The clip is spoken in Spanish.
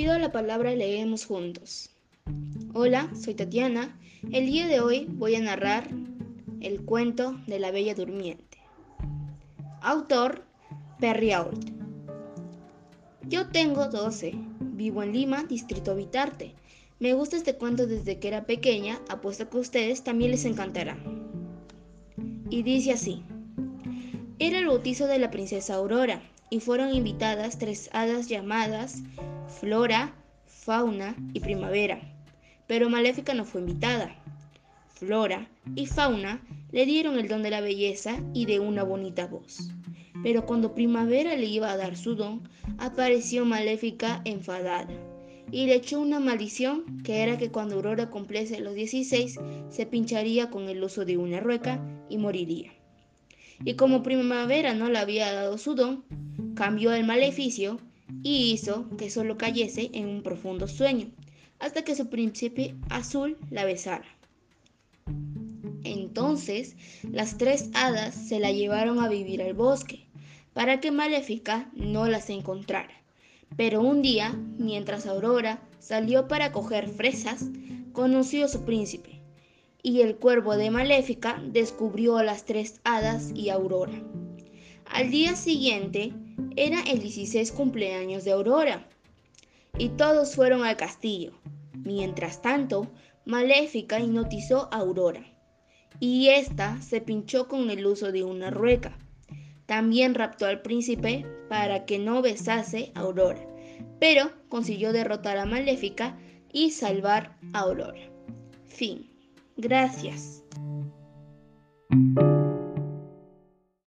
pido la palabra y leemos juntos. Hola, soy Tatiana. El día de hoy voy a narrar el cuento de la Bella Durmiente. Autor, Perry Ault. Yo tengo 12. Vivo en Lima, distrito Vitarte. Me gusta este cuento desde que era pequeña, apuesto que a ustedes también les encantará. Y dice así. Era el bautizo de la princesa Aurora y fueron invitadas tres hadas llamadas Flora, Fauna y Primavera. Pero Maléfica no fue invitada. Flora y Fauna le dieron el don de la belleza y de una bonita voz. Pero cuando Primavera le iba a dar su don, apareció Maléfica enfadada y le echó una maldición que era que cuando Aurora cumpliese los 16 se pincharía con el uso de una rueca y moriría. Y como Primavera no le había dado su don, cambió el maleficio y hizo que solo cayese en un profundo sueño, hasta que su príncipe azul la besara. Entonces las tres hadas se la llevaron a vivir al bosque, para que Maléfica no las encontrara. Pero un día, mientras Aurora salió para coger fresas, conoció a su príncipe, y el cuervo de Maléfica descubrió a las tres hadas y Aurora. Al día siguiente era el 16 cumpleaños de Aurora, y todos fueron al castillo. Mientras tanto, Maléfica hipnotizó a Aurora, y ésta se pinchó con el uso de una rueca. También raptó al príncipe para que no besase a Aurora, pero consiguió derrotar a Maléfica y salvar a Aurora. Fin. Gracias.